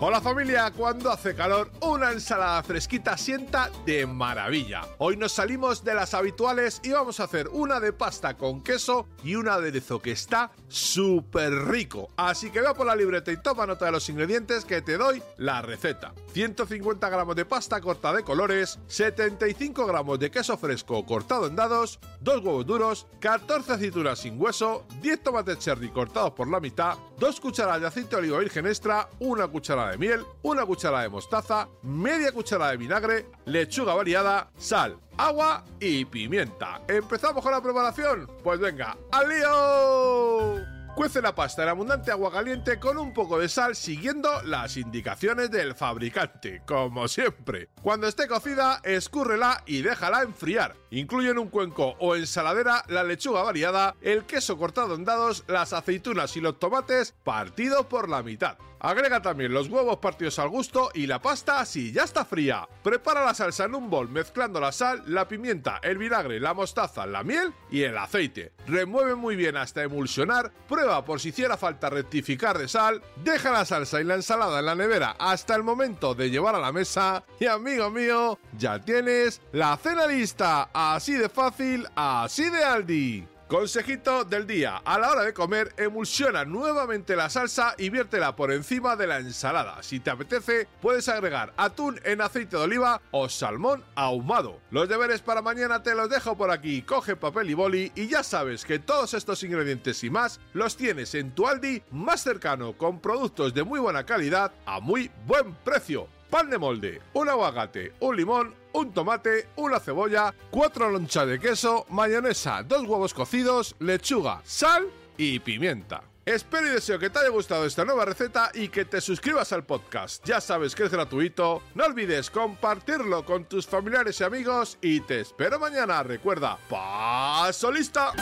Hola familia, cuando hace calor, una ensalada fresquita sienta de maravilla. Hoy nos salimos de las habituales y vamos a hacer una de pasta con queso y un aderezo que está súper rico. Así que ve por la libreta y toma nota de los ingredientes que te doy la receta. 150 gramos de pasta cortada de colores, 75 gramos de queso fresco cortado en dados, 2 huevos duros, 14 aceitunas sin hueso, 10 tomates cherry cortados por la mitad, 2 cucharadas de aceite de oliva virgen extra, una cucharada de miel, una cucharada de mostaza, media cucharada de vinagre, lechuga variada, sal, agua y pimienta. ¿Empezamos con la preparación? Pues venga, ¡al lío! Cuece la pasta en abundante agua caliente con un poco de sal siguiendo las indicaciones del fabricante, como siempre. Cuando esté cocida, escúrrela y déjala enfriar. Incluye en un cuenco o ensaladera la lechuga variada, el queso cortado en dados, las aceitunas y los tomates partidos por la mitad. Agrega también los huevos partidos al gusto y la pasta si ya está fría. Prepara la salsa en un bol mezclando la sal, la pimienta, el vinagre, la mostaza, la miel y el aceite. Remueve muy bien hasta emulsionar, prueba por si hiciera falta rectificar de sal, deja la salsa y la ensalada en la nevera hasta el momento de llevar a la mesa y amigo mío, ya tienes la cena lista, así de fácil, así de Aldi. Consejito del día. A la hora de comer, emulsiona nuevamente la salsa y viértela por encima de la ensalada. Si te apetece, puedes agregar atún en aceite de oliva o salmón ahumado. Los deberes para mañana te los dejo por aquí. Coge papel y boli y ya sabes que todos estos ingredientes y más los tienes en tu Aldi más cercano con productos de muy buena calidad a muy buen precio pan de molde, un aguacate, un limón, un tomate, una cebolla, cuatro lonchas de queso, mayonesa, dos huevos cocidos, lechuga, sal y pimienta. Espero y deseo que te haya gustado esta nueva receta y que te suscribas al podcast. Ya sabes que es gratuito. No olvides compartirlo con tus familiares y amigos y te espero mañana. Recuerda, paso lista.